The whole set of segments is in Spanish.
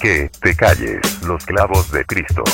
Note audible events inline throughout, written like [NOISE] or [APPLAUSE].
que te calles los clavos de Cristo.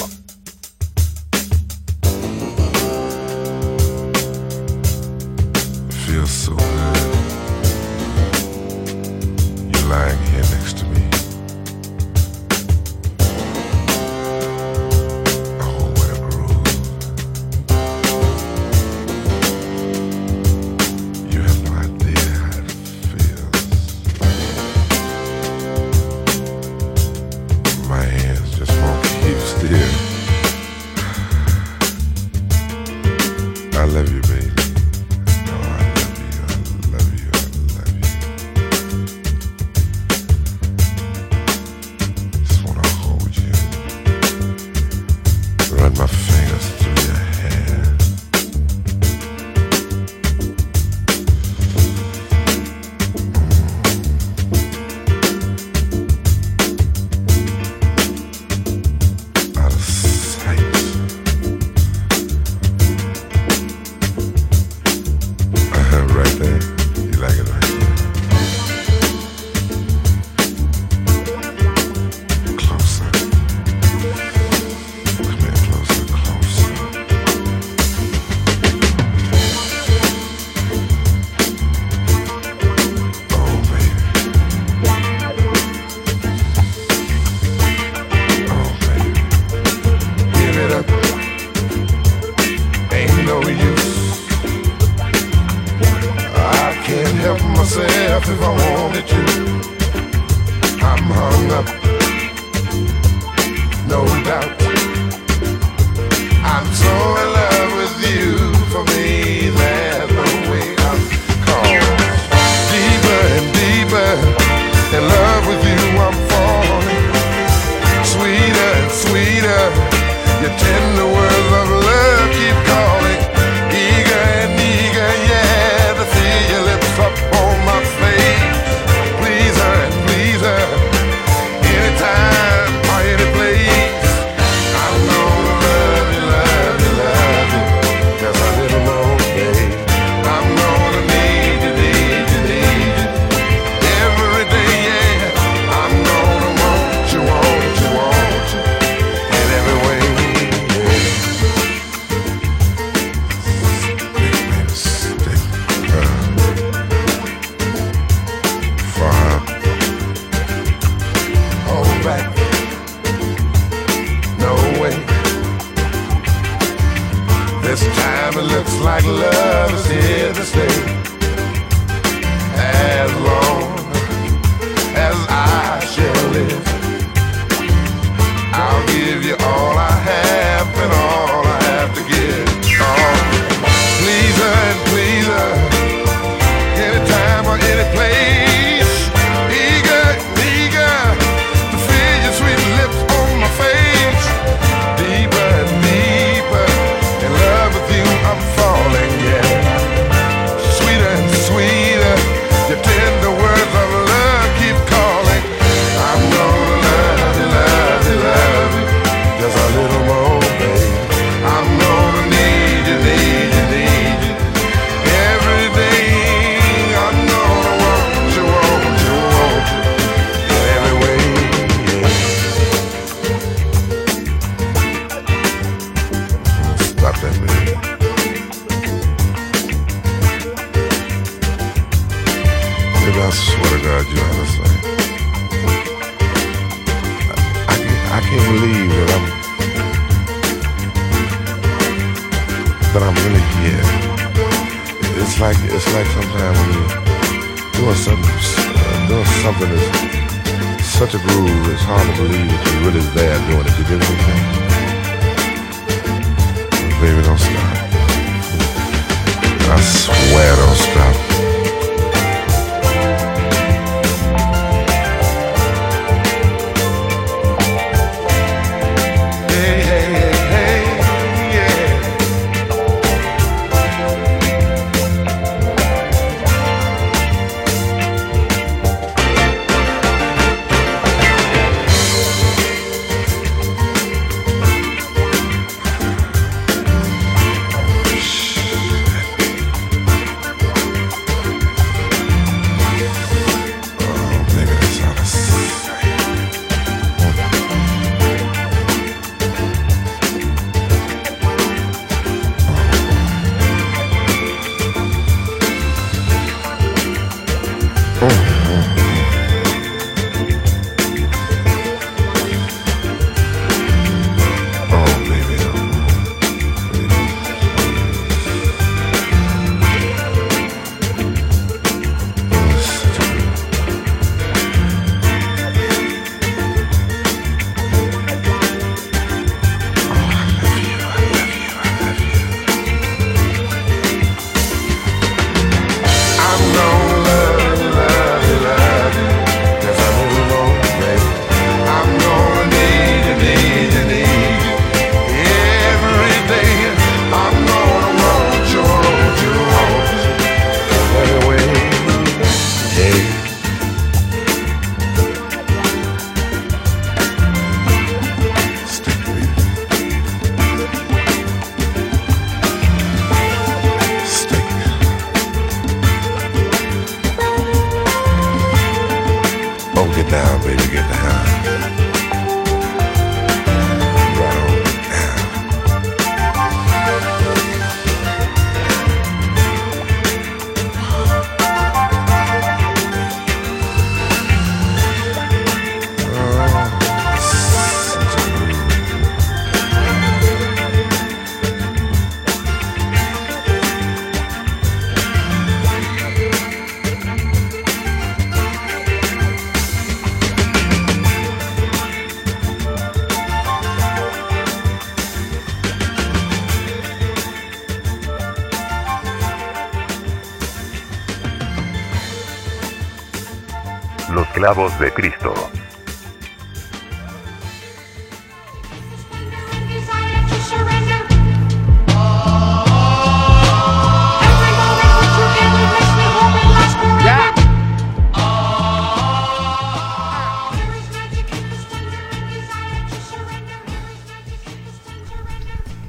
Desire to surrender.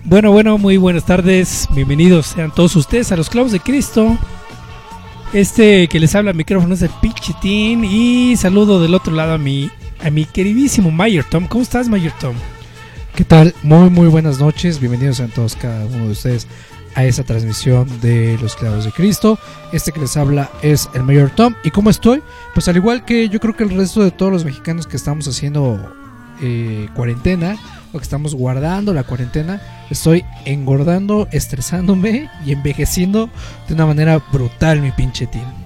Bueno, bueno, muy buenas tardes. Bienvenidos sean todos ustedes a los clavos de Cristo. Este que les habla el micrófono es el Pichitín. Y saludo del otro lado a mi, a mi queridísimo Mayer Tom. ¿Cómo estás, Mayer Tom? ¿Qué tal? Muy muy buenas noches, bienvenidos a todos cada uno de ustedes a esta transmisión de los clavos de Cristo. Este que les habla es el Mayor Tom. ¿Y cómo estoy? Pues al igual que yo creo que el resto de todos los mexicanos que estamos haciendo eh, cuarentena o que estamos guardando la cuarentena, estoy engordando, estresándome y envejeciendo de una manera brutal, mi pinche team.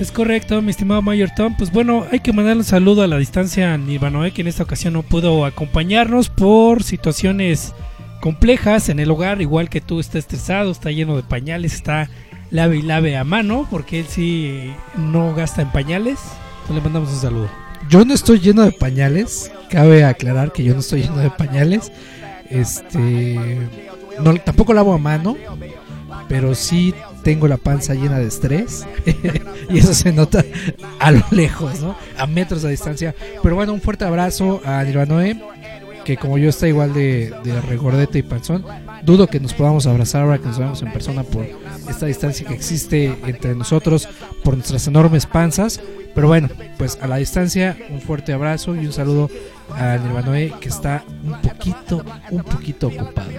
Es correcto, mi estimado Mayer Tom. Pues bueno, hay que mandar un saludo a la distancia a Nirvanoe, que en esta ocasión no pudo acompañarnos por situaciones complejas en el hogar, igual que tú está estresado, está lleno de pañales, está lave y lave a mano, porque él sí no gasta en pañales. Pues le mandamos un saludo. Yo no estoy lleno de pañales. Cabe aclarar que yo no estoy lleno de pañales. Este. No, tampoco lavo a mano. Pero sí tengo la panza llena de estrés. [LAUGHS] y eso se nota a lo lejos, ¿no? A metros de distancia. Pero bueno, un fuerte abrazo a Nirvanoe. Que como yo está igual de, de regordete y panzón. Dudo que nos podamos abrazar ahora que nos vemos en persona por esta distancia que existe entre nosotros. Por nuestras enormes panzas. Pero bueno, pues a la distancia, un fuerte abrazo y un saludo a Nirvanoe que está un poquito, un poquito ocupado.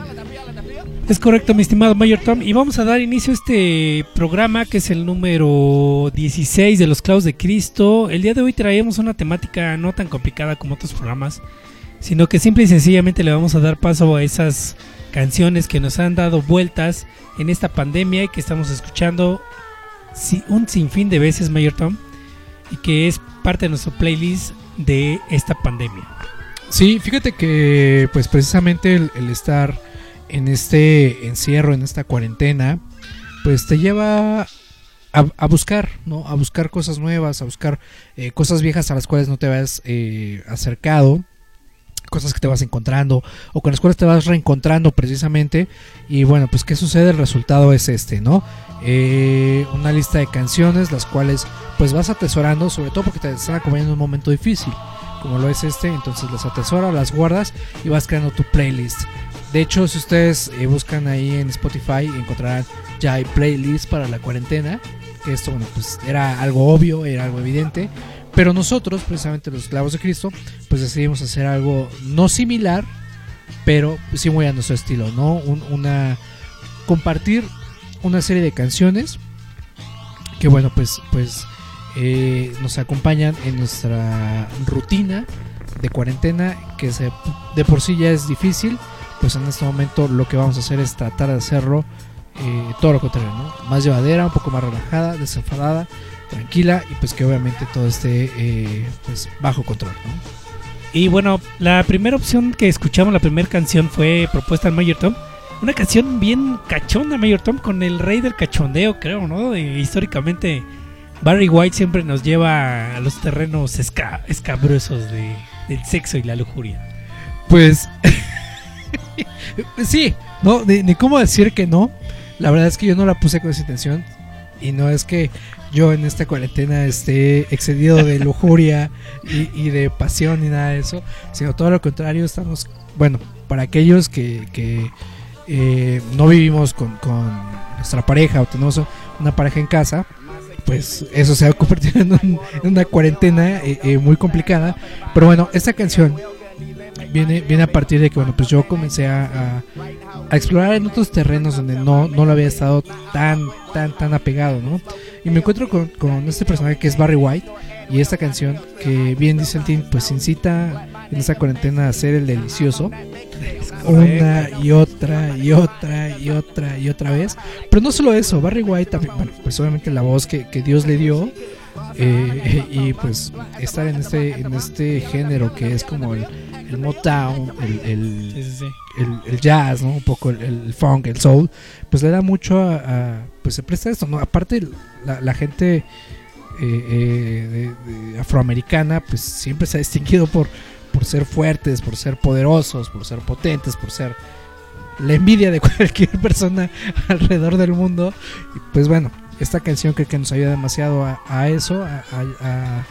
Es correcto, mi estimado Mayor Tom. Y vamos a dar inicio a este programa que es el número 16 de los clavos de Cristo. El día de hoy traemos una temática no tan complicada como otros programas, sino que simple y sencillamente le vamos a dar paso a esas canciones que nos han dado vueltas en esta pandemia y que estamos escuchando un sinfín de veces, Mayor Tom, y que es parte de nuestro playlist de esta pandemia. Sí, fíjate que pues precisamente el, el estar en este encierro, en esta cuarentena, pues te lleva a, buscar, ¿no? A buscar cosas nuevas, a buscar eh, cosas viejas a las cuales no te habías eh, acercado, cosas que te vas encontrando o con las cuales te vas reencontrando precisamente. Y bueno, pues ¿qué sucede? El resultado es este, ¿no? Eh, una lista de canciones, las cuales pues vas atesorando, sobre todo porque te están acompañando en un momento difícil como lo es este, entonces las atesoras, las guardas y vas creando tu playlist. De hecho, si ustedes eh, buscan ahí en Spotify, encontrarán ya hay playlist para la cuarentena. Esto, bueno, pues era algo obvio, era algo evidente. Pero nosotros, precisamente los clavos de Cristo, pues decidimos hacer algo no similar, pero sí muy a nuestro estilo, ¿no? Un- una compartir una serie de canciones que bueno, pues, pues eh, nos acompañan en nuestra rutina de cuarentena, que se- de por sí ya es difícil, pues en este momento lo que vamos a hacer es tratar de hacerlo eh, todo lo contrario, ¿no? Más llevadera, un poco más relajada, desenfadada, tranquila y pues que obviamente todo esté eh, pues bajo control, ¿no? Y bueno, la primera opción que escuchamos, la primera canción fue propuesta al Mayor Tom. Una canción bien cachonda, Mayor Tom, con el rey del cachondeo, creo, ¿no? Históricamente, Barry White siempre nos lleva a los terrenos esca- escabrosos de, del sexo y la lujuria. Pues [LAUGHS] [LAUGHS] sí, no, ni, ni cómo decir que no. La verdad es que yo no la puse con esa intención. Y no es que yo en esta cuarentena esté excedido de [LAUGHS] lujuria y, y de pasión ni nada de eso. Sino todo lo contrario, estamos, bueno, para aquellos que, que, eh, no vivimos con, con nuestra pareja o tenemos una pareja en casa, pues pues eso se ha [LAUGHS] convertido en, un- en una cuarentena eh, eh, muy complicada. Pero bueno, esta canción viene, viene a partir de que bueno, pues yo comencé a, explorar en otros terrenos donde no, no lo había estado tan, tan, tan apegado, ¿no? Y me encuentro con, con este personaje que es Barry White y esta canción que bien dice el team, pues incita en esta cuarentena a hacer el delicioso una y otra y otra y otra y otra vez. Pero no solo eso, Barry White también, pues obviamente la voz que, que Dios le dio eh, [LAUGHS] y pues estar en este en este género que es como el, el Motown, el, el- Sí, sí, sí. el, el jazz, ¿no? Un poco el, funk, el soul, pues le da mucho a, a- pues se presta esto, ¿no? Aparte la, la gente eh, eh, de- de afroamericana, pues siempre se ha distinguido por, por ser fuertes, por ser poderosos, por ser potentes, por ser la envidia de [LAUGHS] cualquier persona alrededor del mundo. Y pues bueno, esta canción creo que nos ayuda demasiado a, a eso, a, a-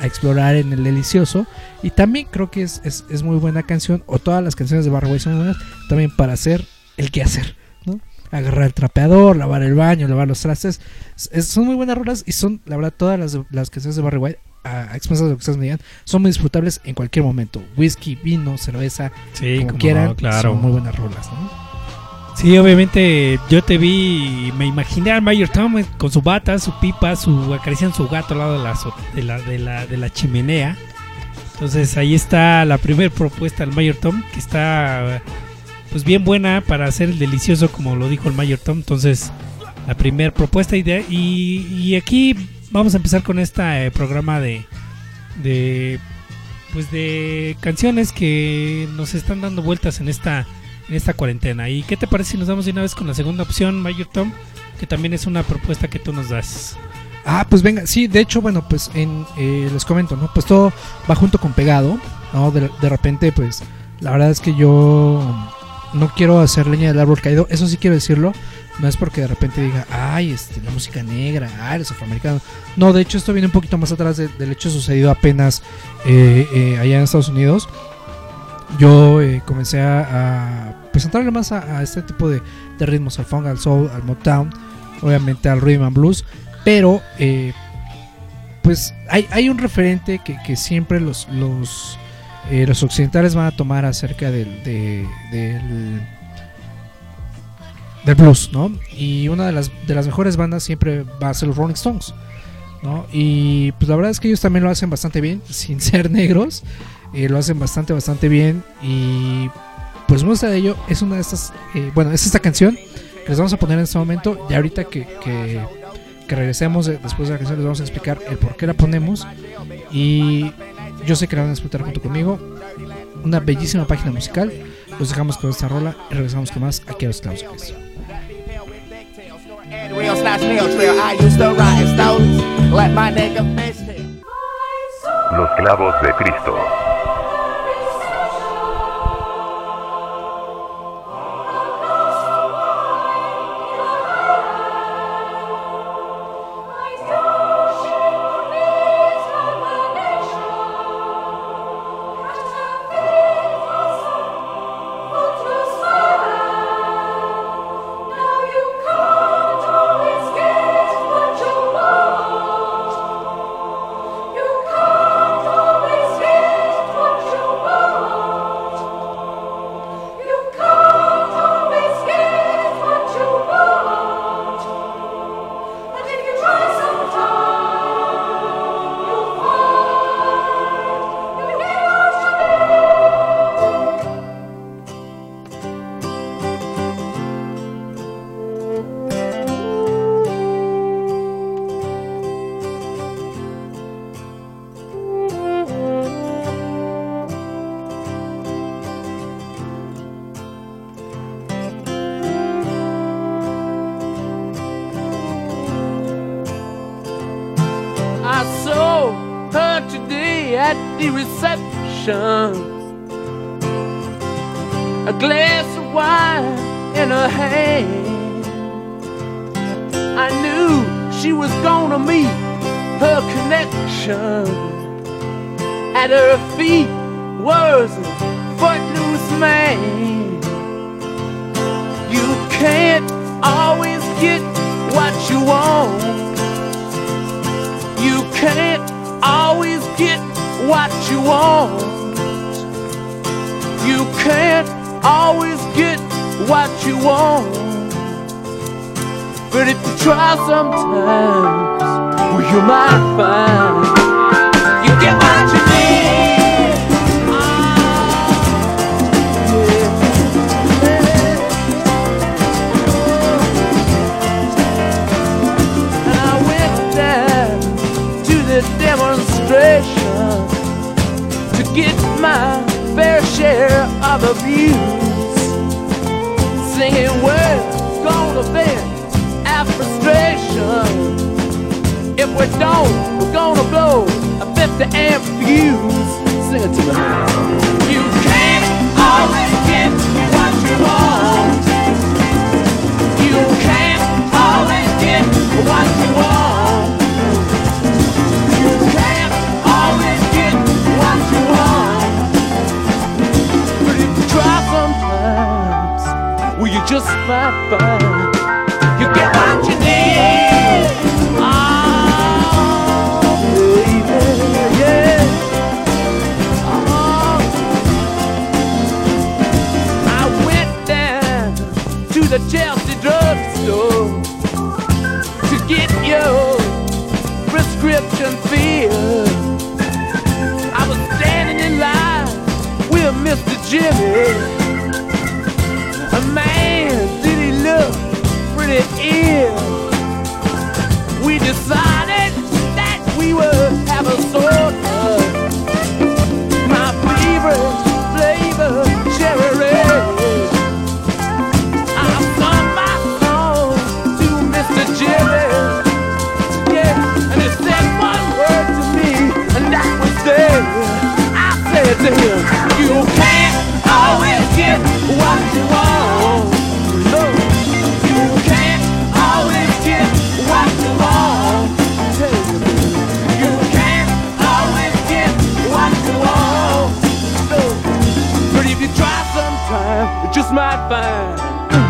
a- explorar en el delicioso. Y también creo que es, es, es muy buena canción, o todas las canciones de Barry White son buenas, también para hacer el quehacer, ¿no? Agarrar el trapeador, lavar el baño, lavar los trastes. Es- son muy buenas rolas y son, la verdad, todas las, las canciones de Barry White, a, expensas de lo que ustedes me digan, son muy disfrutables en cualquier momento. Whisky, vino, cerveza, Sí, como quieran, claro. son muy buenas rolas, ¿no? Sí, obviamente yo te vi y me imaginé al Mayor Tom con su bata, su pipa, su acariciando su gato al lado de la, de la, de la, chimenea. Entonces ahí está la primera propuesta del Mayor Tom, que está pues bien buena para hacer el delicioso como lo dijo el Mayor Tom. Entonces la primera propuesta y, y, y aquí vamos a empezar con este programa de, de pues de canciones que nos están dando vueltas en esta en esta cuarentena. ¿Y qué te parece si nos damos de una vez con la segunda opción, Mayor Tom? Que también es una propuesta que tú nos das. Ah, pues venga, sí, de hecho, bueno, pues en, eh, les comento, ¿no? Pues todo va junto con pegado, ¿no? De, repente, pues, la verdad es que yo no quiero hacer leña del árbol caído, eso sí quiero decirlo, no es porque de repente diga, ay, este, la música negra, ay, los afroamericanos. No, de hecho, esto viene un poquito más atrás de- del hecho sucedido apenas eh, eh, allá en Estados Unidos. Yo eh, comencé a, a entrarle más a, este tipo de, ritmos, al funk, al soul, al Motown, obviamente al rhythm and blues, pero eh, pues hay, un referente que, siempre los eh, los occidentales van a tomar acerca del, de- del blues, ¿no? Y una de las de las mejores bandas siempre va a ser los Rolling Stones, ¿no? Y pues la verdad es que ellos también lo hacen bastante bien, [LAUGHS] sin ser negros, eh, lo hacen bastante bastante bien y pues muestra de ello es una de estas, eh, bueno, es esta canción que les vamos a poner en este momento y ahorita que, que, que regresemos de- después de la canción les vamos a explicar el por qué la ponemos y yo sé que la van a disfrutar junto conmigo. Una bellísima página musical. Los dejamos con esta rola y regresamos con más aquí a los clavos. de Cristo. And real slash nail trail. I used to ride in stones. Let my nigga fish tail. Los clavos de Cristo. But if you try sometimes, well, you might find you get what you need. And I went down to the demonstration to get my fair share of abuse. Singing, we're gonna our We don't, we're gonna blow a 50 amp fuse. Sing it to me. You can't always get what you want. You can't always get what you want. You can't always get what you want. But if you try sometimes, well, you just might find you get what you need. The Chelsea drugstore to get your prescription filled. I was standing in line with Mr. Jimmy. just might find.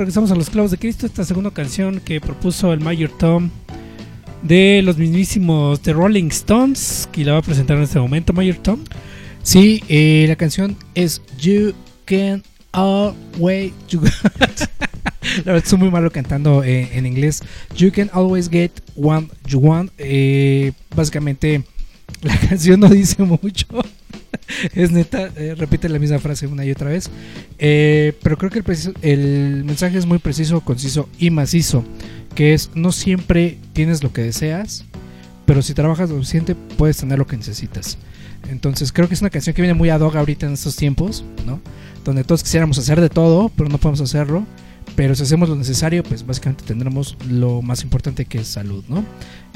Regresamos a los clavos de Cristo, esta segunda canción que propuso el Mayor Tom de los mismísimos The Rolling Stones, que la va a presentar en este momento, Mayor Tom. Sí, eh, la canción es You Can Always. You- [LAUGHS] la verdad, soy muy malo cantando eh, en inglés. You Can Always Get What You Want. Eh, básicamente, la [LAUGHS] canción no dice mucho. [LAUGHS] es neta, eh, repite la misma frase una y otra vez. Eh, pero creo que el, preciso- el mensaje es muy preciso, conciso y macizo. Que es, no siempre tienes lo que deseas, pero si trabajas lo suficiente puedes tener lo que necesitas. Entonces creo que es una canción que viene muy ad hoc ahorita en estos tiempos, ¿no? Donde todos quisiéramos hacer de todo, pero no podemos hacerlo. Pero si hacemos lo necesario, pues básicamente tendremos lo más importante que es salud, ¿no?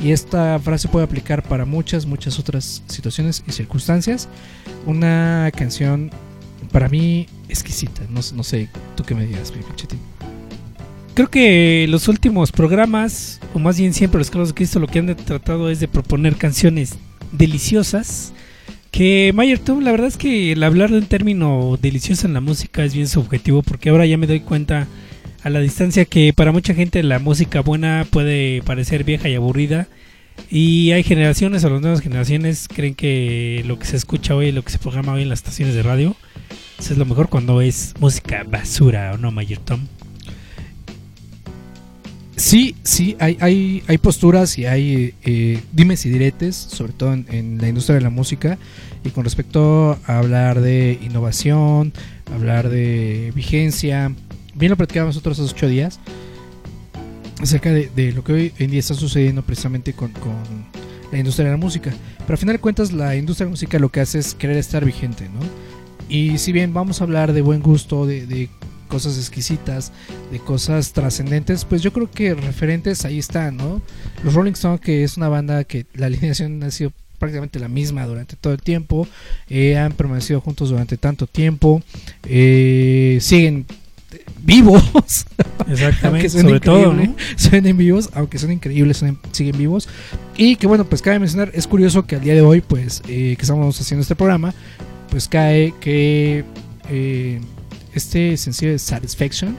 Y esta frase puede aplicar para muchas, muchas otras situaciones y circunstancias. Una canción para mí exquisita. No, no sé, tú qué me digas, mi pinchetín. Creo que los últimos programas, o más bien siempre los clavos de Cristo, lo que han tratado es de proponer canciones deliciosas. Que Mayer Tom, la verdad es que el hablar de un término delicioso en la música es bien subjetivo, porque ahora ya me doy cuenta a la distancia que para mucha gente la música buena puede parecer vieja y aburrida. Y hay generaciones o las nuevas generaciones creen que lo que se escucha hoy, lo que se programa hoy en las estaciones de radio, eso es lo mejor cuando es música basura, ¿o no, Mayer Tom? Sí, sí, hay, hay, hay posturas y hay eh, dimes y diretes, sobre todo en la industria de la música, y con respecto a hablar de innovación, hablar de vigencia. Bien lo platicábamos nosotros hace ocho días, acerca de, de lo que hoy en día está sucediendo precisamente con, con la industria de la música. Pero al final de cuentas, la industria de la música lo que hace es querer estar vigente, ¿no? Y si bien vamos a hablar de buen gusto, de, de cosas exquisitas, de cosas trascendentes, pues yo creo que referentes ahí están, ¿no? Los Rolling Stones, que es una banda que la alineación ha sido prácticamente la misma durante todo el tiempo, eh, han permanecido juntos durante tanto tiempo, eh, siguen vivos, [LAUGHS] Exactamente, sobre todo, ¿no? [LAUGHS] suenen vivos, aunque son increíbles, suenen- siguen vivos. Y que bueno, pues cabe mencionar, es curioso que al día de hoy, pues, eh, que estamos haciendo este programa, pues cae que eh, este sencillo de Satisfaction,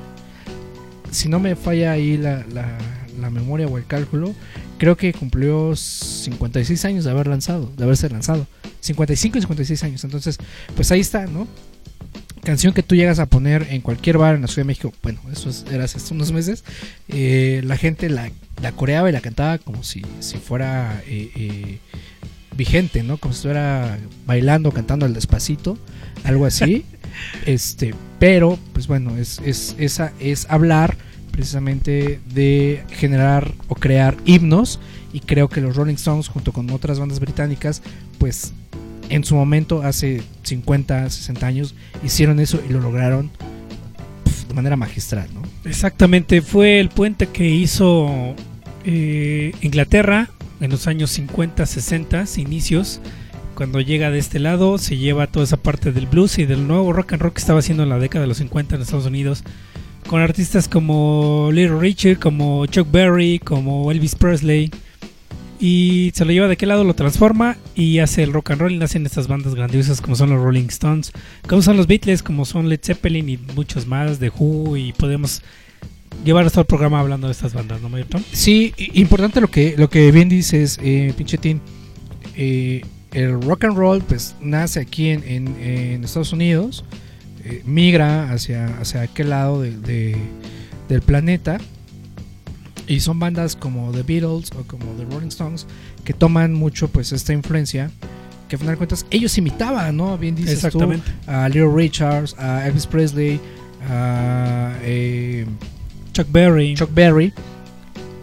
si no me falla ahí la, la- la memoria o el cálculo, creo que cumplió 56 años de haber lanzado, de haberse lanzado. 55 y 56 años. Entonces, pues ahí está, ¿no? Canción que tú llegas a poner en cualquier bar en la Ciudad de México. Bueno, eso es- era hace unos meses. eh, la gente la, la coreaba y la cantaba como si, si fuera eh, eh, vigente, ¿no? Como si estuviera bailando, cantando al despacito, algo así. [LAUGHS] este, pero, pues bueno, es, es, esa, es hablar precisamente de generar o crear himnos. Y creo que los Rolling Stones, junto con otras bandas británicas, pues en su momento, hace 50, 60 años, hicieron eso y lo lograron de manera magistral, ¿no? Exactamente, fue el puente que hizo eh, Inglaterra en los años 50, 60, inicios. Cuando llega de este lado, se lleva toda esa parte del blues y del nuevo rock and roll que estaba haciendo en la década de los 50 en Estados Unidos. Con artistas como Little Richard, como Chuck Berry, como Elvis Presley. Y se lo lleva de qué lado, lo transforma y hace el rock and roll y nacen estas bandas grandiosas como son los Rolling Stones, como son los Beatles, como son Led Zeppelin y muchos más, de Who y podemos llevar hasta el programa hablando de estas bandas, ¿no, Mayor Tom? Sí, importante lo que, lo que bien dices, eh, pinchetín. Eh, el rock and roll pues nace aquí en, en- Estados Unidos, eh, migra hacia, hacia aquel lado de- de- del planeta y son bandas como The Beatles o como The Rolling Stones que toman mucho pues esta influencia que al final de cuentas ellos imitaban, ¿no? Bien dices tú, a Little Richards, a Elvis Presley, a eh, Chuck Berry. Chuck Berry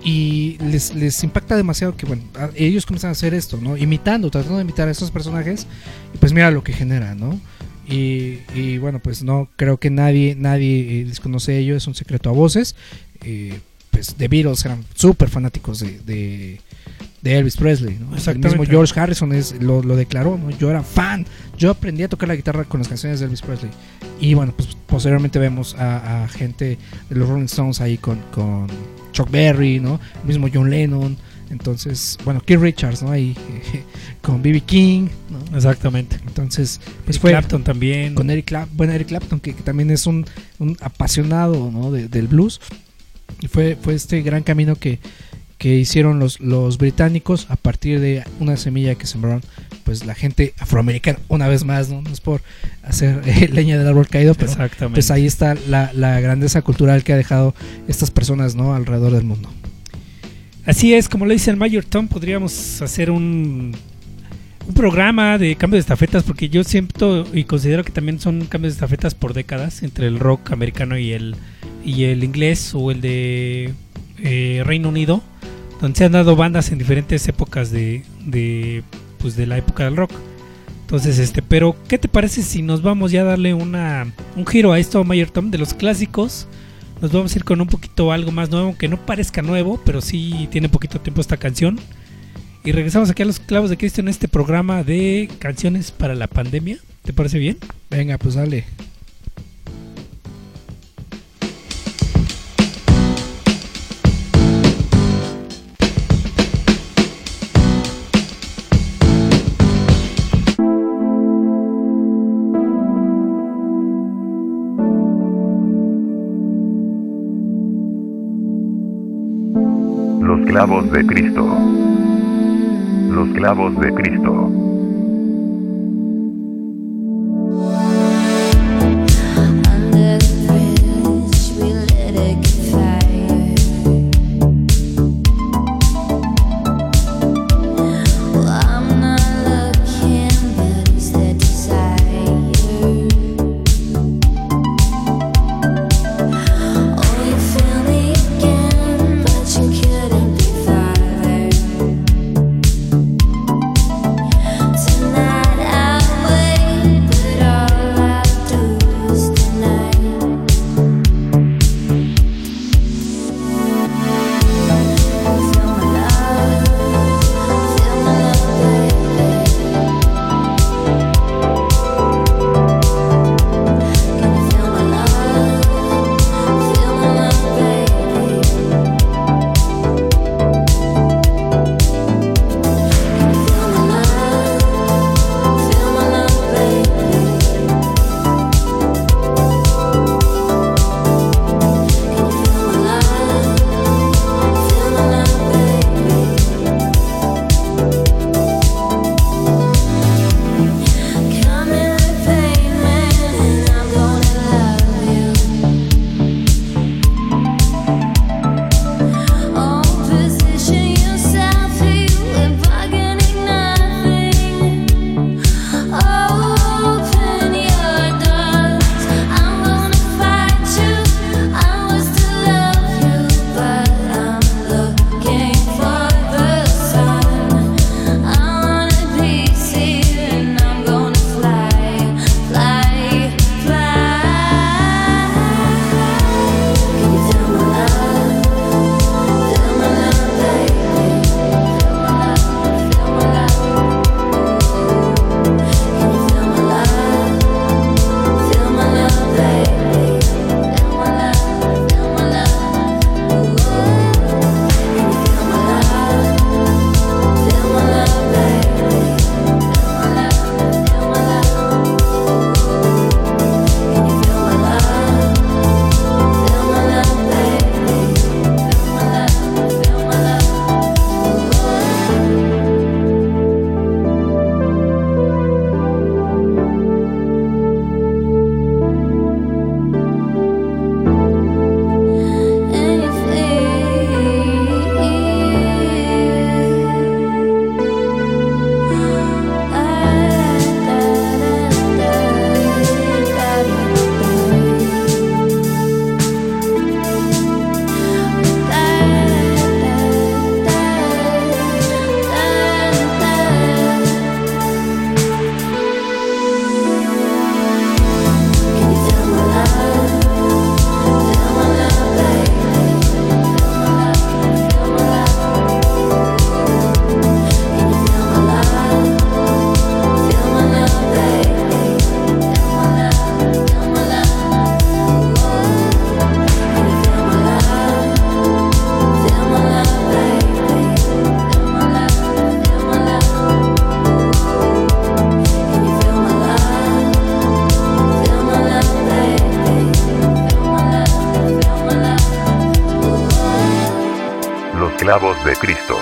y les, les impacta demasiado que bueno ellos comienzan a hacer esto no imitando tratando de imitar a estos personajes y pues mira lo que genera no y, y, bueno pues no creo que nadie nadie eh, desconoce ello es un secreto a voces Eh, pues The Beatles eran súper fanáticos de, de, de Elvis Presley. ¿no? El mismo George Harrison es, lo, lo declaró, ¿no? yo era fan, yo aprendí a tocar la guitarra con las canciones de Elvis Presley. Y bueno, pues posteriormente vemos a, a gente de los Rolling Stones ahí con, con Chuck Berry, ¿no? el mismo John Lennon. Entonces, bueno, Keith Richards, ¿no? Ahí [LAUGHS] con B.B. King, ¿no? Exactamente. Entonces, pues Eric fue Clapton también. con Eric Clapton, bueno, Eric Clapton, que, que también es un, un apasionado ¿no? de- del blues. Y fue, fue este gran camino que, que hicieron los, los británicos a partir de una semilla que sembraron pues la gente afroamericana, una vez más, no, no es por hacer eh, [LAUGHS] leña del árbol caído, pero Exactamente. pues ahí está la, la grandeza cultural que ha dejado estas personas ¿no? alrededor del mundo. Así es, como lo dice el Mayor Tom, podríamos hacer un, un programa de cambio de estafetas, porque yo siento y considero que también son cambios de estafetas por décadas entre el rock americano y el, y el inglés o el de eh, Reino Unido, donde se han dado bandas en diferentes épocas de, de, pues de la época del rock. Entonces, este, pero ¿qué te parece si nos vamos ya a darle una, un giro a esto, Mayor Tom, de los clásicos? Nos vamos a ir con un poquito algo más nuevo, que no parezca nuevo, pero sí tiene poquito tiempo esta canción. Y regresamos aquí a los clavos de Cristo en este programa de canciones para la pandemia. ¿Te parece bien? Venga, pues dale. Los clavos de Cristo. Los clavos de Cristo. Clavos de Cristo.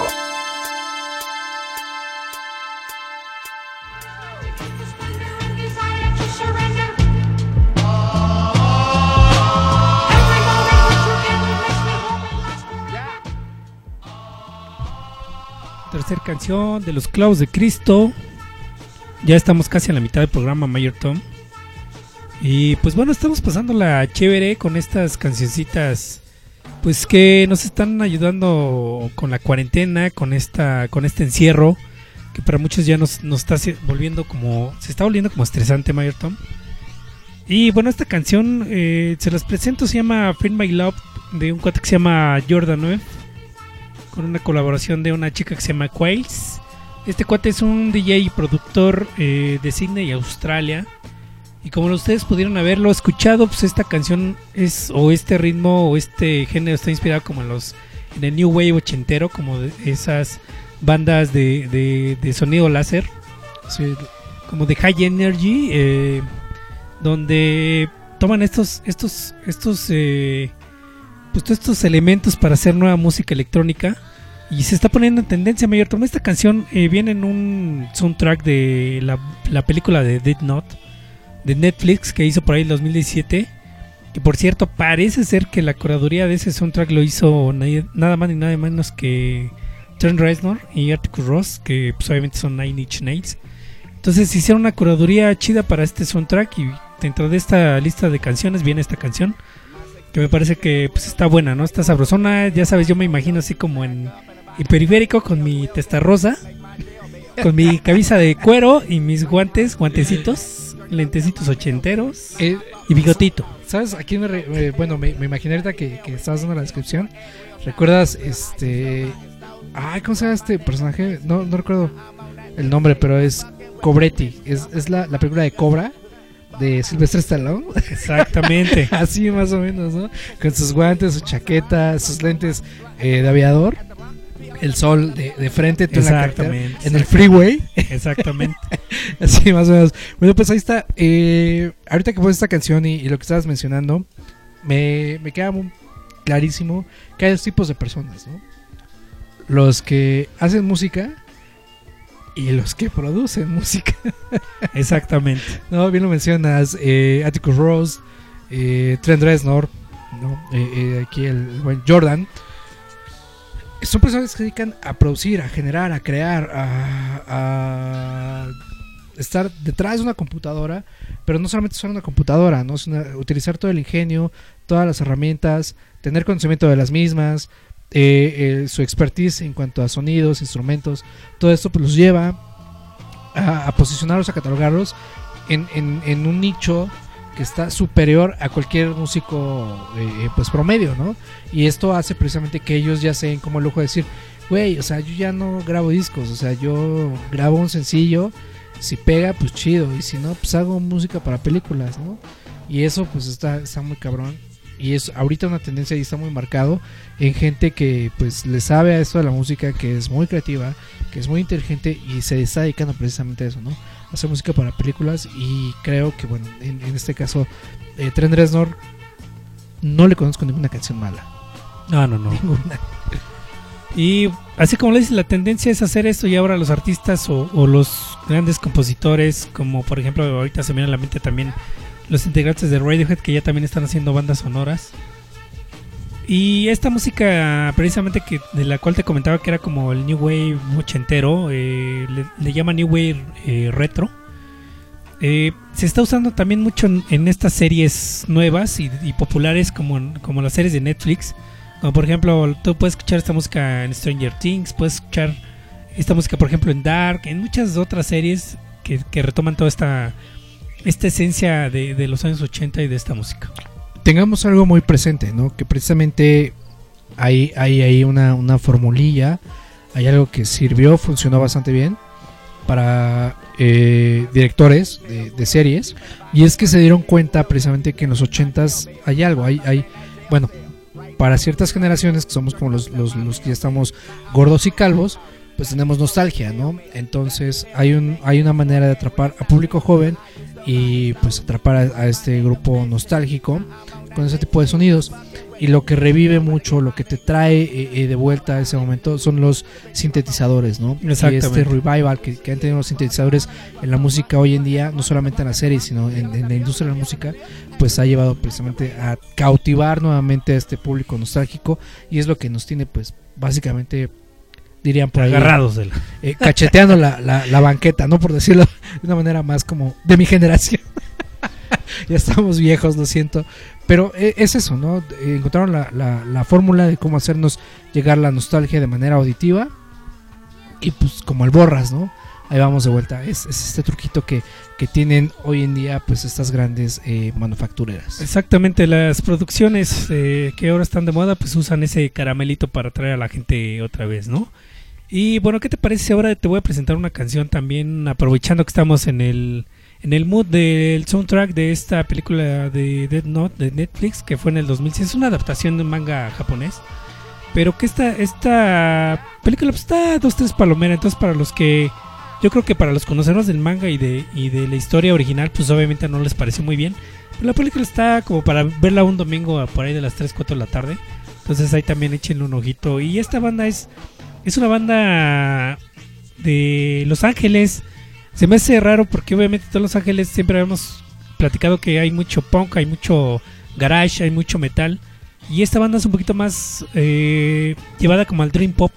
Tercer canción de los clavos de Cristo. Ya estamos casi a la mitad del programa Mayor Tom. Y pues bueno, estamos pasando la chévere con estas cancioncitas pues que nos están ayudando con la cuarentena, con esta con este encierro que para muchos ya nos, nos está volviendo como se está volviendo como estresante Mayor Tom. Y bueno, esta canción eh, se las presento, se llama Find My Love de un cuate que se llama Jordan 9 con una colaboración de una chica que se llama Quails. Este cuate es un DJ y productor eh, de Sydney, Australia. Y como ustedes pudieron haberlo escuchado, pues esta canción es, o este ritmo, o este género está inspirado como en los, en el New Wave ochentero, como de esas bandas de, de, sonido láser, como de High Energy, eh, donde toman estos, estos, estos, eh, pues todos estos elementos para hacer nueva música electrónica y se está poniendo en tendencia mayor. Toma esta canción eh, viene en un soundtrack de la, la película de Dead Note de Netflix que hizo por ahí en 2017. Que por cierto, parece ser que la curaduría de ese soundtrack lo hizo nada más ni nada menos que Trent Reznor y Articus Ross, que pues, obviamente son Nine Inch Nails. Entonces hicieron una curaduría chida para este soundtrack y dentro de esta lista de canciones viene esta canción que me parece que pues está buena, ¿no? Está sabrosona, ya sabes, yo me imagino así como en el periférico con mi testa rosa, con mi camisa de cuero y mis guantes, guantecitos, lentecitos ochenteros Eh, y bigotito. ¿Sabes? Aquí me, re- me- bueno, me, me imaginé ahorita que, que estabas dando la descripción. ¿Recuerdas este. Ay, ¿cómo se llama este personaje? No, no recuerdo el nombre, pero es Cobretti. Es, es la, la película de Cobra de Sylvester Stallone. Exactamente. [LAUGHS] Así más o menos, ¿no? Con sus guantes, su chaqueta, sus lentes eh, de aviador. El sol de, de frente, tú en la Exactamente. en el freeway. [LAUGHS] Exactamente. [LAUGHS] Así más o menos. Bueno, pues ahí está. Eh, ahorita que pones esta canción y, y lo que estabas mencionando, me, me queda muy clarísimo que hay dos tipos de personas, ¿no? Los que hacen música y los que producen [LAUGHS] música. Exactamente. No, bien lo mencionas. Eh, Atticus Ross, eh, Trent Reznor, ¿no? Eh, eh, aquí el, el buen Jordan. Son personas que se dedican a producir, a generar, a crear, a, a estar detrás de una computadora, pero no solamente usar una computadora, ¿no? Sino utilizar todo el ingenio, todas las herramientas, tener conocimiento de las mismas, eh, eh, su expertise en cuanto a sonidos, instrumentos, todo esto pues los lleva a, a posicionarlos, a catalogarlos en, en- en un nicho que está superior a cualquier músico eh, pues promedio, ¿no? Y esto hace precisamente que ellos ya se den como el lujo de decir, güey, o sea, yo ya no grabo discos, o sea, yo grabo un sencillo, si pega, pues chido, y si no, pues hago música para películas, ¿no? Y eso pues está, está muy cabrón. Y es ahorita una tendencia y está muy marcado en gente que pues le sabe a esto de la música, que es muy creativa, que es muy inteligente y se está dedicando precisamente a eso, ¿no? A hacer música para películas y creo que, bueno, en, en este caso, eh, Trent Reznor no le conozco ninguna canción mala. No, no, no. Ninguna. Y así como le dices, la tendencia es hacer esto y ahora los artistas o, o los grandes compositores, como por ejemplo ahorita se me viene a la mente también los integrantes de Radiohead que ya también están haciendo bandas sonoras. Y esta música precisamente que de la cual te comentaba que era como el New Wave ochentero, eh, le, llaman New Wave eh, retro. Eh, se está usando también mucho en, estas series nuevas y, populares como, como las series de Netflix. Como por ejemplo, tú puedes escuchar esta música en Stranger Things, puedes escuchar esta música, por ejemplo, en Dark, en muchas otras series que, que retoman toda esta, esta esencia de, de los años 80 y de esta música. Tengamos algo muy presente, ¿no? Que precisamente hay, hay ahí una, una formulilla, hay algo que sirvió, funcionó bastante bien para eh, directores de, de series y es que se dieron cuenta precisamente que en los 80s hay algo, hay, hay bueno, para ciertas generaciones que somos como los, los, los que ya estamos gordos y calvos, pues tenemos nostalgia, ¿no? Entonces hay, un, hay una manera de atrapar a público joven y pues atrapar a, a este grupo nostálgico con ese tipo de sonidos. y lo que revive mucho, lo que te trae eh, eh, de vuelta a ese momento son los sintetizadores, ¿no? Y este revival que, que han tenido los sintetizadores en la música hoy en día, no solamente en la serie, sino en, en la industria de la música, pues ha llevado precisamente a cautivar nuevamente a este público nostálgico y es lo que nos tiene pues básicamente dirían por ahí Agarrados de la- eh, cacheteando la, la, la banqueta, ¿no? Por decirlo de una manera más como de mi generación. [LAUGHS] ya estamos viejos, lo siento. Pero eh, es eso, ¿no? Eh, Encontraron la, la, la fórmula de cómo hacernos llegar la nostalgia de manera auditiva. Y pues como el borras, ¿no? Ahí vamos de vuelta. Es, es este truquito que, que tienen hoy en día pues estas grandes eh, manufactureras. Exactamente, las producciones eh, que ahora están de moda pues usan ese caramelito para atraer a la gente otra vez, ¿no? Y bueno, ¿qué te parece ahora te voy a presentar una canción también aprovechando que estamos en el en el mood del soundtrack de esta película de Dead Note de Netflix que fue en el 2006, es una adaptación de un manga japonés, pero que esta esta película pues, está dos tres palomeras, entonces para los que yo creo que para los conocedores del manga y de, y de la historia original, pues obviamente no les pareció muy bien. Pero la película está como para verla un domingo por ahí de las 3, 4 de la tarde. Entonces ahí también échenle un ojito. Y esta banda es, es una banda de Los Ángeles. Se me hace raro porque obviamente todos Los Ángeles siempre hemos platicado que hay mucho punk, hay mucho garage, hay mucho metal. Y esta banda es un poquito más eh, llevada como al dream pop.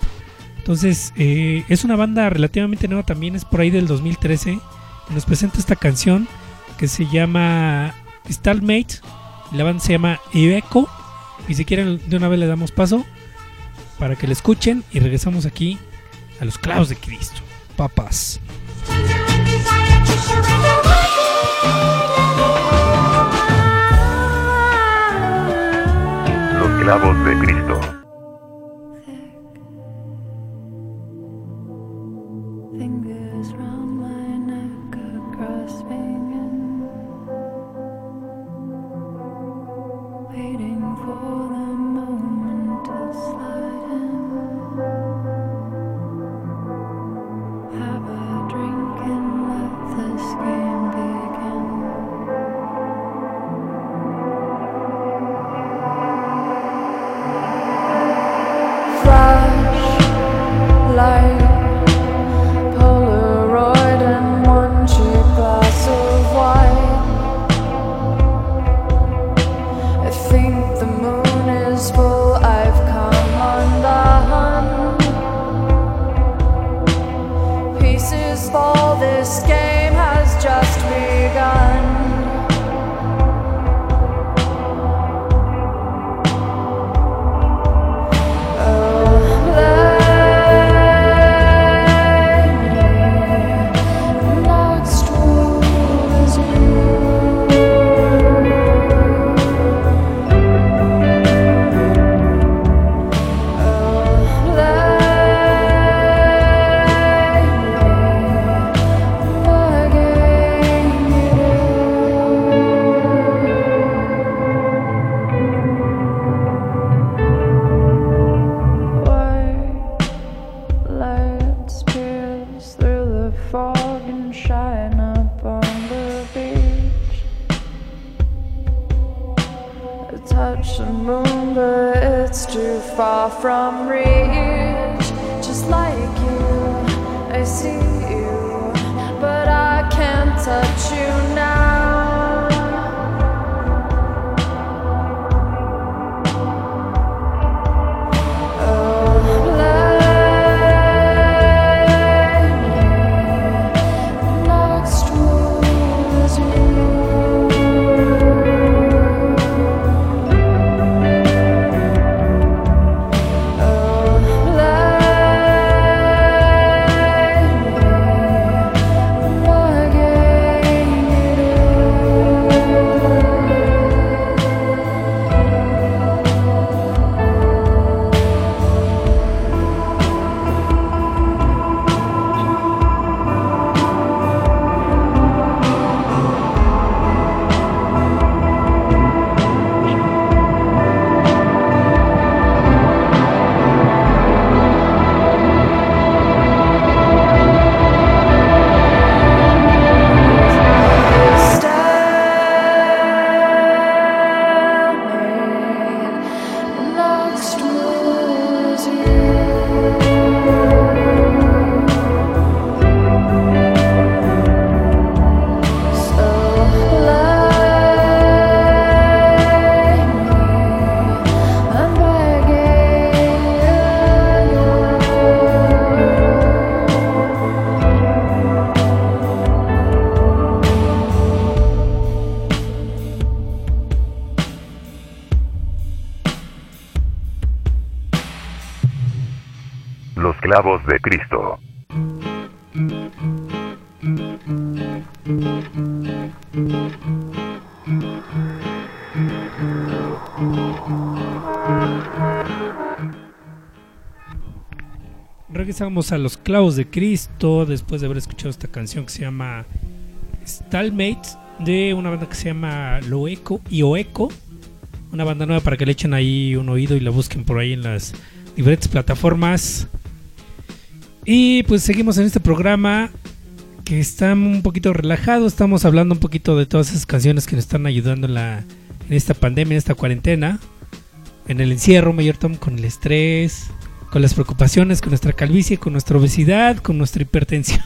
Entonces, eh, es una banda relativamente nueva también, es por ahí del 2013. Y nos presenta esta canción que se llama Starmate. Y la banda se llama Iveco. Y si quieren, de una vez le damos paso para que la escuchen. Y regresamos aquí a los clavos de Cristo. Papas. Los clavos de Cristo. Los clavos de Cristo. Regresamos a los clavos de Cristo después de haber escuchado esta canción que se llama Stalmates de una banda que se llama Loeco y Oeco. Una banda nueva para que le echen ahí un oído y la busquen por ahí en las diferentes plataformas. Y pues seguimos en este programa que está un poquito relajado. Estamos hablando un poquito de todas esas canciones que nos están ayudando en, la, en esta pandemia, en esta cuarentena. En el encierro, Mayor Tom, con el estrés, con las preocupaciones, con nuestra calvicie, con nuestra obesidad, con nuestra hipertensión.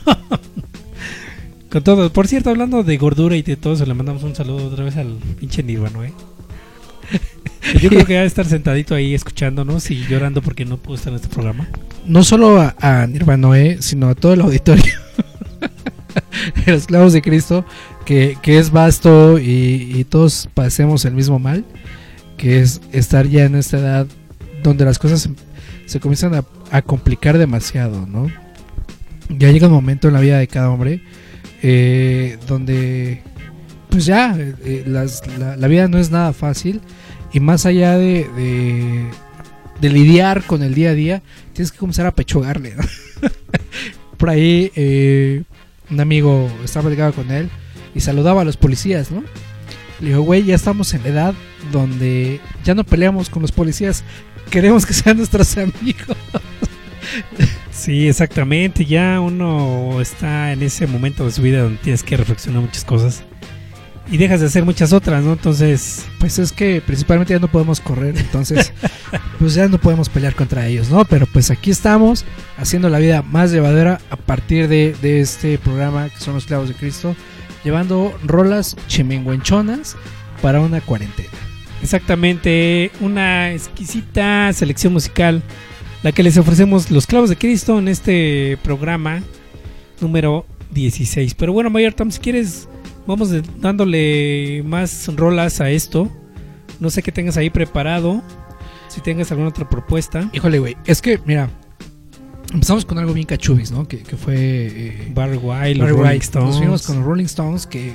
[LAUGHS] con todo. Por cierto, hablando de gordura y de todo eso, le mandamos un saludo otra vez al pinche Nirvano, ¿eh? [LAUGHS] Yo creo que va a estar sentadito ahí escuchándonos y llorando porque no pudo estar en este programa. No solo a, a Nirvana, eh, sino a todo el auditorio [LAUGHS] de los clavos de Cristo, que, que es vasto y, y todos padecemos el mismo mal, que es estar ya en esta edad donde las cosas se, se comienzan a, a complicar demasiado, ¿no? Ya llega un momento en la vida de cada hombre eh, donde pues ya eh, eh, las- la, la vida no es nada fácil y más allá de, de, de lidiar con el día a día tienes que comenzar a pechugarle [LAUGHS] por ahí eh, un amigo estaba platicando con él y saludaba a los policías no le dijo güey ya estamos en la edad donde ya no peleamos con los policías queremos que sean nuestros amigos [LAUGHS] Sí, exactamente. Ya uno está en ese momento de su vida donde tienes que reflexionar muchas cosas y dejas de hacer muchas otras, ¿no? Entonces, Pues es que principalmente ya no podemos correr, entonces [LAUGHS] pues ya no podemos pelear contra ellos, ¿no? Pero pues aquí estamos haciendo la vida más llevadera a partir de, de este programa que son los clavos de Cristo, llevando rolas chimenguenchonas para una cuarentena. exactamente una exquisita selección musical la que les ofrecemos los clavos de Cristo en este programa número 16. Pero bueno, Mayor Tom, si quieres, vamos dándole más rolas a esto. No sé qué tengas ahí preparado. Si tengas alguna otra propuesta. Híjole, güey, es que mira, empezamos con algo bien cachubis, ¿no? Que, que fue... eh, Barry Barry Rolling. Stones. Nos fuimos con los Rolling Stones que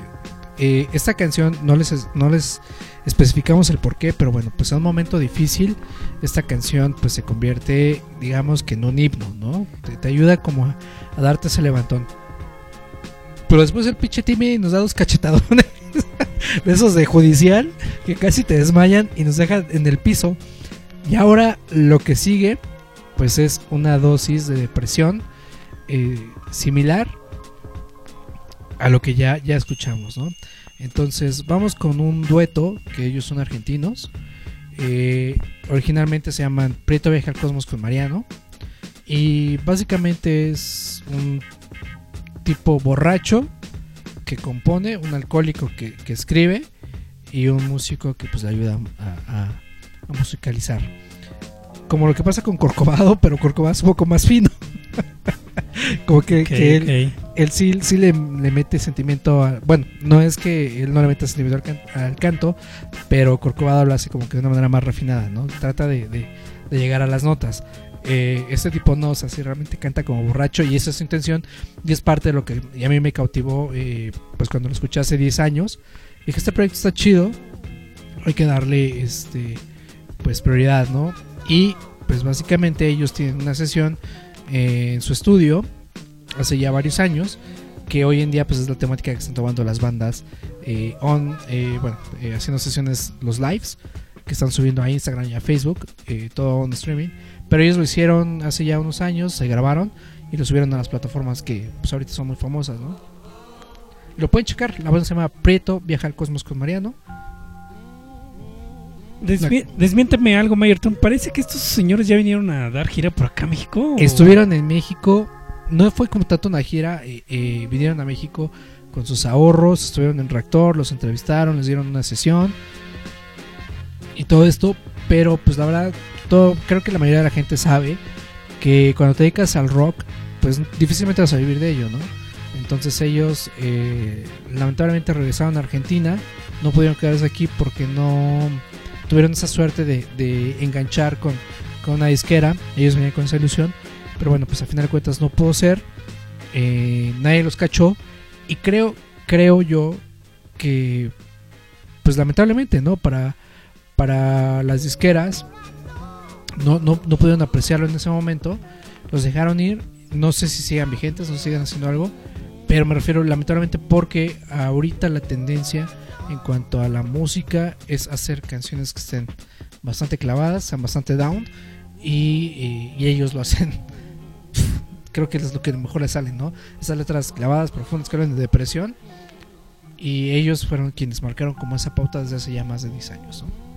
eh, esta canción no les, no les especificamos el por qué, pero bueno, pues en un momento difícil esta canción pues se convierte digamos que en un himno, ¿no? Te, te ayuda como a, a darte ese levantón. Pero después el pinche Timmy nos da dos cachetadones [LAUGHS] de esos de judicial que casi te desmayan y nos deja en el piso. Y ahora lo que sigue pues es una dosis de depresión eh, similar a lo que ya, ya escuchamos, ¿no? Entonces vamos con un dueto, que ellos son argentinos. eh, originalmente se llaman Prieto Viaja al Cosmos con Mariano. Y básicamente es un tipo borracho que compone, un alcohólico que, que escribe y un músico que pues le ayuda a, a- a musicalizar. Como lo que pasa con Corcovado, pero Corcovado es un poco más fino. [LAUGHS] Como que, que él, sí, sí le, le mete sentimiento a, bueno no es que él no le meta sentimiento al, can- al canto pero Corcovado lo hace como que de una manera más refinada no trata de, de- de llegar a las notas Eh, este tipo no o sea realmente canta como borracho y esa es su intención y es parte de lo que a mí me cautivó eh, pues cuando lo escuché hace 10 años dije este proyecto está chido hay que darle este pues prioridad no y pues básicamente ellos tienen una sesión eh, en su estudio hace ya varios años que hoy en día pues es la temática que están tomando las bandas on bueno haciendo sesiones los lives que están subiendo a Instagram y a Facebook todo on streaming pero ellos lo hicieron hace ya unos años se grabaron y lo subieron a las plataformas que pues ahorita son muy famosas no lo pueden checar la banda se llama Prieto Viaja al Cosmos con Mariano Desmi- desmiénteme algo, Mayerton. Parece que estos señores ya vinieron a dar gira por acá a México. ¿o? Estuvieron en México, no fue como tanto una gira, eh, eh, vinieron a México con sus ahorros, estuvieron en Reactor, los entrevistaron, les dieron una sesión y todo esto, pero pues la verdad, todo, creo que la mayoría de la gente sabe que cuando te dedicas al rock, pues difícilmente vas a vivir de ello, ¿no? Entonces ellos eh, lamentablemente regresaron a Argentina, no pudieron quedarse aquí porque no tuvieron esa suerte de, enganchar con, con una disquera, ellos venían con esa ilusión, Pero bueno, pues a final de cuentas no pudo ser. Eh, nadie los cachó. Y creo, creo yo que, pues lamentablemente, ¿no? Para, para las disqueras, no, no, no pudieron apreciarlo en ese momento. Los dejaron ir. No sé si sigan vigentes, no sigan haciendo algo. Pero me refiero lamentablemente porque ahorita la tendencia en cuanto a la música es hacer canciones que estén bastante clavadas, sean bastante down. Y, ellos lo hacen. [LAUGHS] Creo que es lo que mejor les sale, ¿no? Esas letras clavadas, profundas, que hablan de depresión. Y ellos fueron quienes marcaron como esa pauta desde hace ya más de 10 años, ¿no?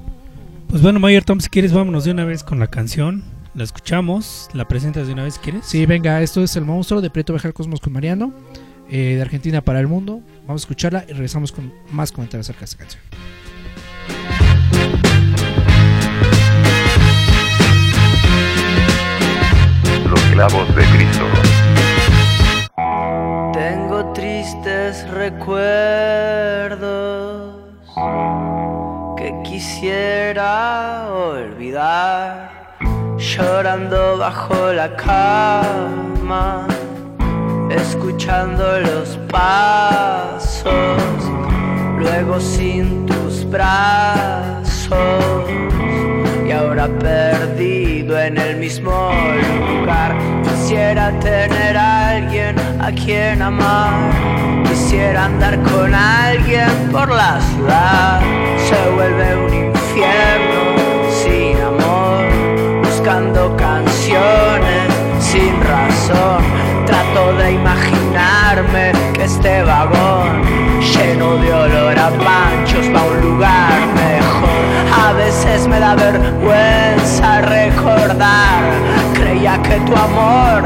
Pues bueno, Mayer Tom, si quieres, vámonos de una vez con la canción. La escuchamos, la presentas de una vez, si ¿quieres? Sí, venga, esto es El Monstruo de Prieto Viajar al Cosmos con Mariano, eh, de Argentina para el mundo. Vamos a escucharla y regresamos con más comentarios acerca de esta canción. Los clavos de Cristo. Tengo tristes recuerdos que quisiera llorando bajo la cama, escuchando los pasos, luego sin tus brazos y ahora perdido en el mismo lugar. Quisiera tener a alguien a quien amar. Quisiera andar con alguien por la ciudad. Se vuelve un infierno buscando canciones sin razón. Trato de imaginarme que este vagón lleno de olor a panchos va a un lugar mejor. A veces me da vergüenza recordar. Creía que tu amor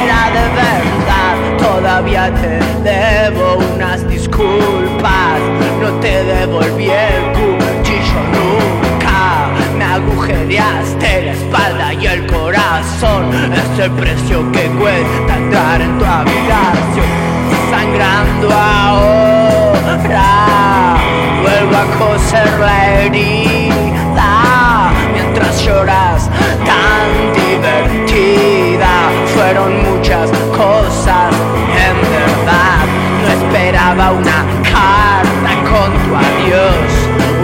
era de verdad. Todavía te debo unas disculpas. No te devolví agujereaste la espalda y el corazón. Es el precio que cuesta entrar en tu habitación. Sangrando ahora. Vuelvo a coser la herida mientras lloras tan divertida. Fueron muchas cosas, en verdad. No esperaba una carta con tu adiós.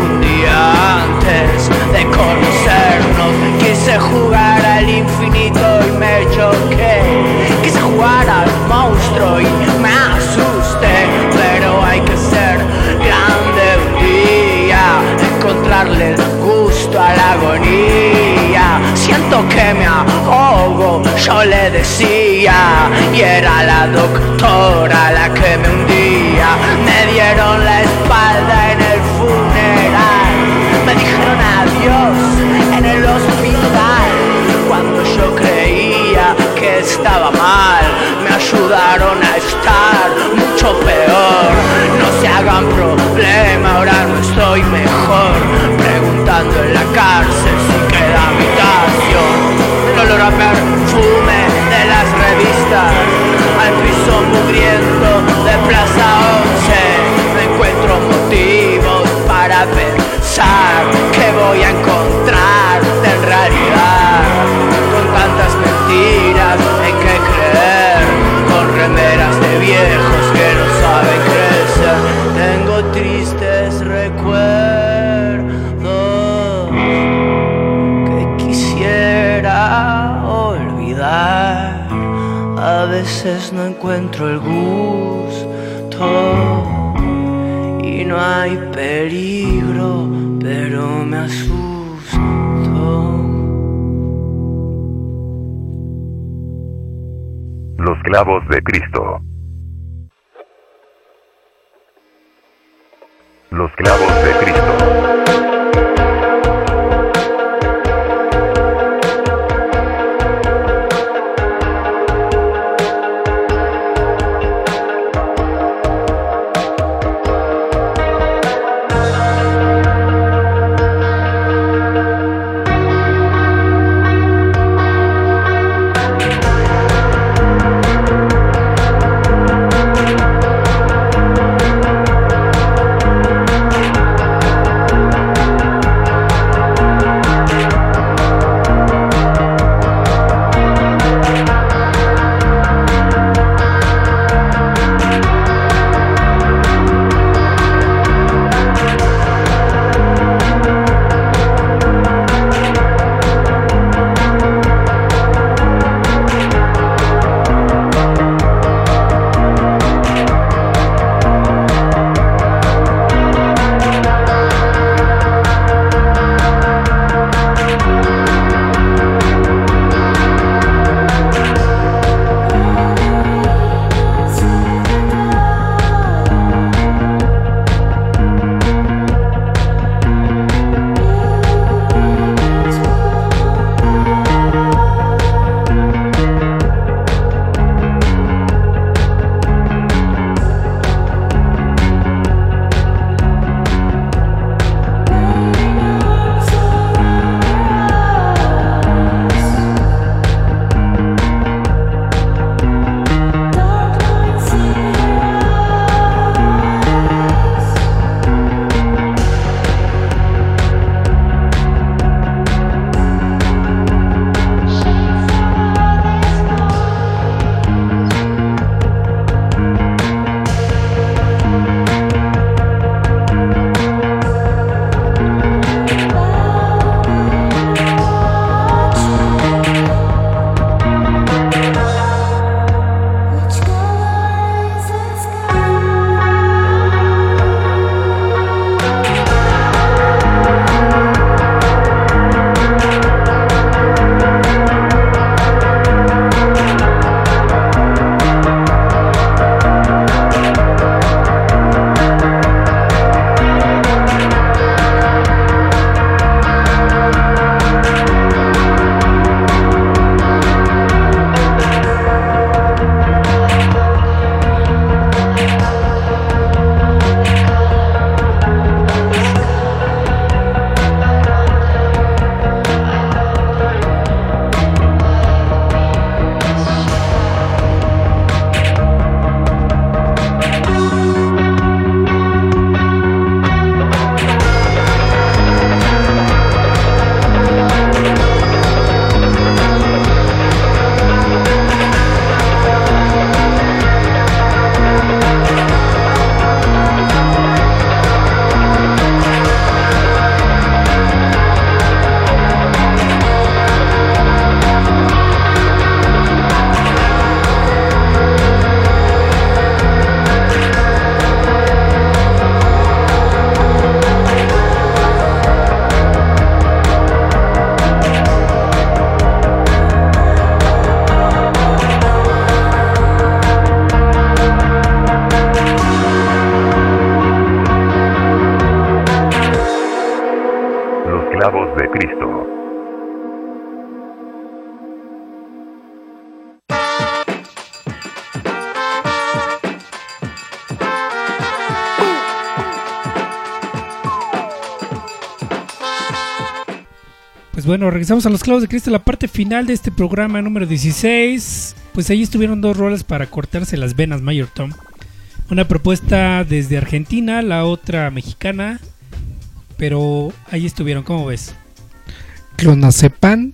Un día antes de conocernos, quise jugar al infinito y me choqué. Quise jugar al monstruo y me asusté. Pero hay que ser grande un día, encontrarle el gusto a la agonía. Siento que me ahogo, yo le decía, y era la doctora la que me hundía. Me dieron la espalda ayudaron a estar mucho peor. No se hagan problema, ahora no estoy mejor. Preguntando en la cárcel si queda habitación. El olor a perfume de las revistas, al piso mugriento de Plaza 11. No encuentro motivos para pensar no encuentro el gusto y no hay peligro, pero me asusto. Los clavos de Cristo. Los clavos de Cristo. Bueno, regresamos a los clavos de Cristo, la parte final de este programa número 16. Pues ahí estuvieron dos roles para cortarse las venas, Mayor Tom. Una propuesta desde Argentina, la otra mexicana. Pero ahí estuvieron, ¿cómo ves? Clonazepam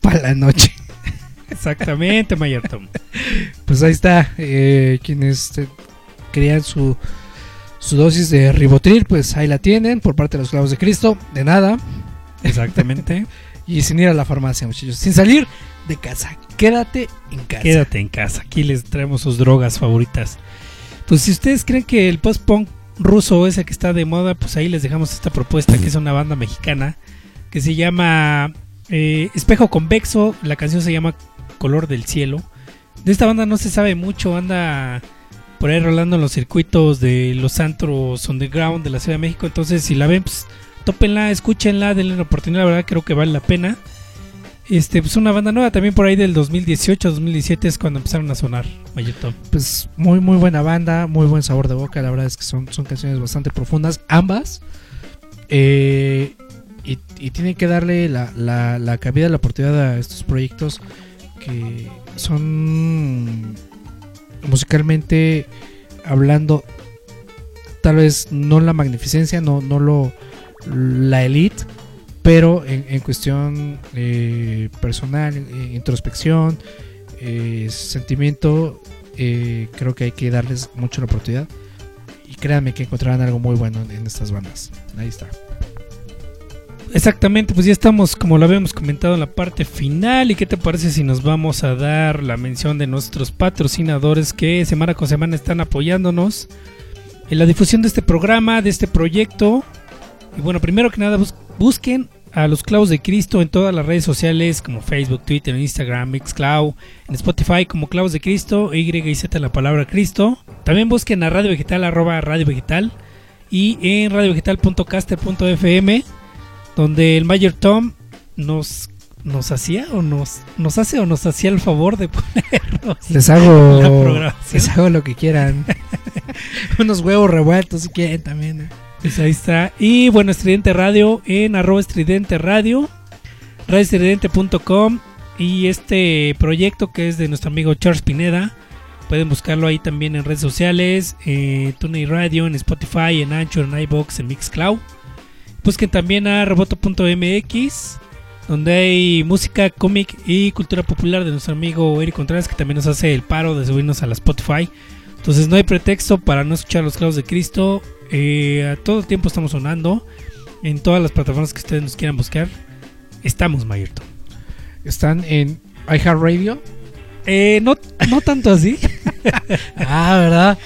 para la noche. [LAUGHS] Exactamente, Mayor Tom. Pues ahí está. eh, quienes querían su, su dosis de ribotril, pues ahí la tienen por parte de los clavos de Cristo. De nada. Exactamente. [LAUGHS] Y sin ir a la farmacia, muchachos. Sin salir de casa. Quédate en casa. Quédate en casa, aquí les traemos sus drogas favoritas. Pues si ustedes creen que el post-punk ruso es el que está de moda, pues ahí les dejamos esta propuesta, que es una banda mexicana, que se llama eh, Espejo Convexo, la canción se llama Color del Cielo. De esta banda no se sabe mucho, anda por ahí rolando en los circuitos de los antros underground de la Ciudad de México, entonces si la ven, pues tópenla, escúchenla, denle una oportunidad, la verdad creo que vale la pena. Este, pues una banda nueva también por ahí del 2018-2017 es cuando empezaron a sonar, Mayito. Pues muy, muy buena banda. Muy buen sabor de boca. La verdad es que son, son canciones bastante profundas. Ambas. Eh, y, y tienen que darle la, la, la cabida, la oportunidad a estos proyectos que son musicalmente hablando tal vez no la magnificencia no no lo la elite pero en, en cuestión eh, personal eh, introspección eh, sentimiento creo que hay que darles mucho la oportunidad y créanme que encontrarán algo muy bueno en, en estas bandas ahí está Exactamente, pues ya estamos, como lo habíamos comentado, en la parte final. ¿Y qué te parece si nos vamos a dar la mención de nuestros patrocinadores que semana con semana están apoyándonos en la difusión de este programa, de este proyecto? Y bueno, primero que nada, bus- busquen a los Clavos de Cristo en todas las redes sociales como Facebook, Twitter, Instagram, Mixcloud, en Spotify como Clavos de Cristo, Y y Z la palabra Cristo. También busquen a Radio Vegetal, arroba Radio Vegetal, y en radiovegetal.caster.fm donde el Mayor Tom nos nos hacía o nos nos hace o nos hacía el favor de [LAUGHS] ponernos les hago La programación. les hago lo que quieran [LAUGHS] unos huevos revueltos si quieren también Pues ahí está. Y bueno, Estridente Radio en arroba Estridente Radio, radioestridente.com y este proyecto que es de nuestro amigo Charles Pineda. Pueden buscarlo ahí también en redes sociales, eh, TuneIn Radio, en Spotify, en Anchor, en iBox, en Mixcloud. Busquen también a roboto.mx, donde hay música, cómic y cultura popular de nuestro amigo Eric Contreras, que también nos hace el paro de subirnos a la Spotify. Entonces no hay pretexto para no escuchar los clavos de Cristo. Eh, a todo el tiempo estamos sonando. En todas las plataformas que ustedes nos quieran buscar. Estamos, Mayerto. están en iHeartRadio Eh, no, no tanto así. [LAUGHS] ah verdad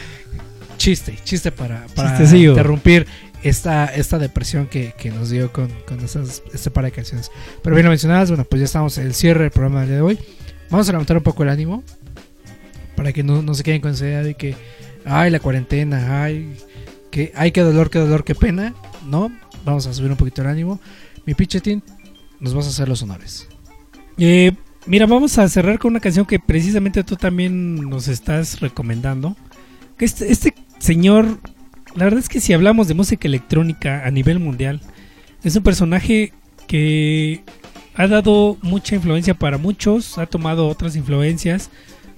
chiste chiste para, para Chistecillo. interrumpir esta, esta depresión que, que nos dio con, con estas, este par de canciones pero bien lo mencionabas bueno pues ya estamos en el cierre del programa del día de hoy vamos a levantar un poco el ánimo para que no, no se queden con esa idea de que ay la cuarentena ay que ay qué dolor qué dolor qué pena no vamos a subir un poquito el ánimo. Mi pichetín nos vas a hacer los honores. Eh, mira, vamos a cerrar con una canción que precisamente tú también nos estás recomendando. Que Este, este señor, la verdad es que si hablamos de música electrónica a nivel mundial, es un personaje que ha dado mucha influencia para muchos, ha tomado otras influencias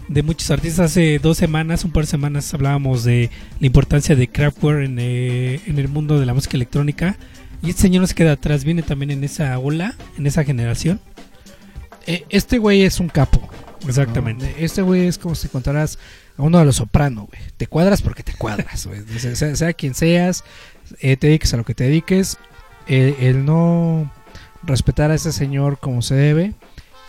de muchos artistas. Hace dos semanas, un par de semanas, hablábamos de la importancia de Kraftwerk en, eh, en el mundo de la música electrónica. Y este señor no se queda atrás, viene también en esa ola, en esa generación. Eh, este güey es un capo Exactamente. ¿no? Este güey es como si contaras a uno de los soprano, güey. Te cuadras porque te cuadras, güey. Sea, sea quien seas, eh, te dediques a lo que te dediques. eh, el no respetar a ese señor como se debe,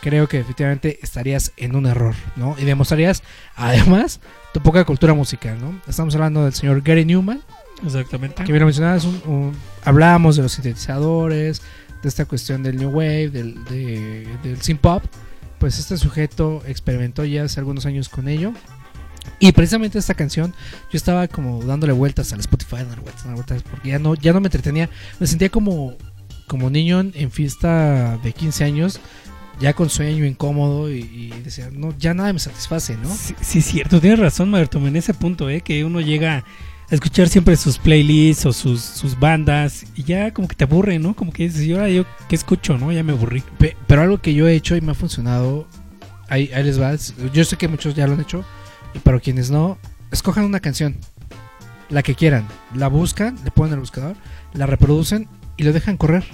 creo que efectivamente estarías en un error, ¿no? Y demostrarías, además, tu poca cultura musical, ¿no? Estamos hablando del señor Gary Newman, Exactamente. que bien lo mencionabas, un- un- hablábamos de los sintetizadores, de esta cuestión del New Wave, del, de- del synth pop, pues este sujeto experimentó ya hace algunos años con ello. Y precisamente esta canción, yo estaba como dándole vueltas al Spotify, dándole vueltas, dándole vueltas, porque ya no, ya no me entretenía, me sentía como, como niño en, en fiesta de 15 años, ya con sueño, incómodo, y, y decía, no, ya nada me satisface, ¿no? Sí, sí, cierto, tienes razón, Marto, en ese punto, ¿eh? Que uno llega escuchar siempre sus playlists o sus, sus bandas y ya como que te aburre, ¿no? Como que dices, ¿y ahora yo qué escucho, no? Ya me aburrí. Pe- pero algo que yo he hecho y me ha funcionado, ahí, ahí les va. Yo sé que muchos ya lo han hecho, y para quienes no, escojan una canción, la que quieran, la buscan, le ponen el buscador, la reproducen y lo dejan correr.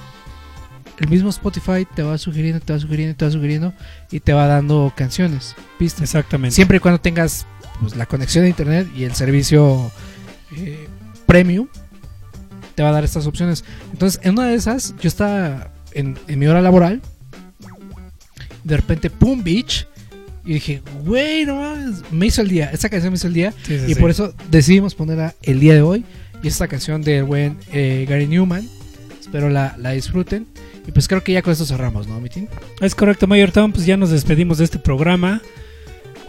El mismo Spotify te va sugiriendo, te va sugiriendo, te va sugiriendo y te va dando canciones, pistas. Exactamente. Siempre y cuando tengas pues, la conexión de internet y el servicio eh, premium, te va a dar estas opciones. Entonces, en una de esas, yo estaba en, en mi hora laboral, de repente, pum, beach, y dije, güey, no me hizo el día. Esta canción me hizo el día, Sí, sí, y sí. por eso decidimos ponerla el día de hoy. Y esta canción del buen eh, Gary Newman. Espero la, la disfruten. Y pues creo que ya con esto cerramos, ¿no, Mitin? Es correcto, Mayor Tom, pues ya nos despedimos de este programa.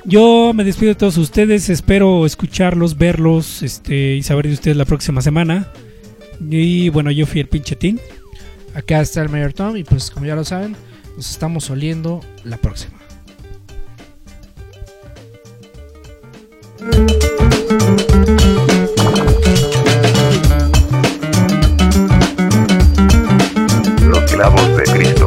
Yo me despido de todos ustedes, espero escucharlos, verlos este, y saber de ustedes la próxima semana. Y bueno, yo fui el pinche Tin. Acá está el Mayor Tom y pues como ya lo saben, nos estamos oliendo la próxima. Los clavos de Cristo.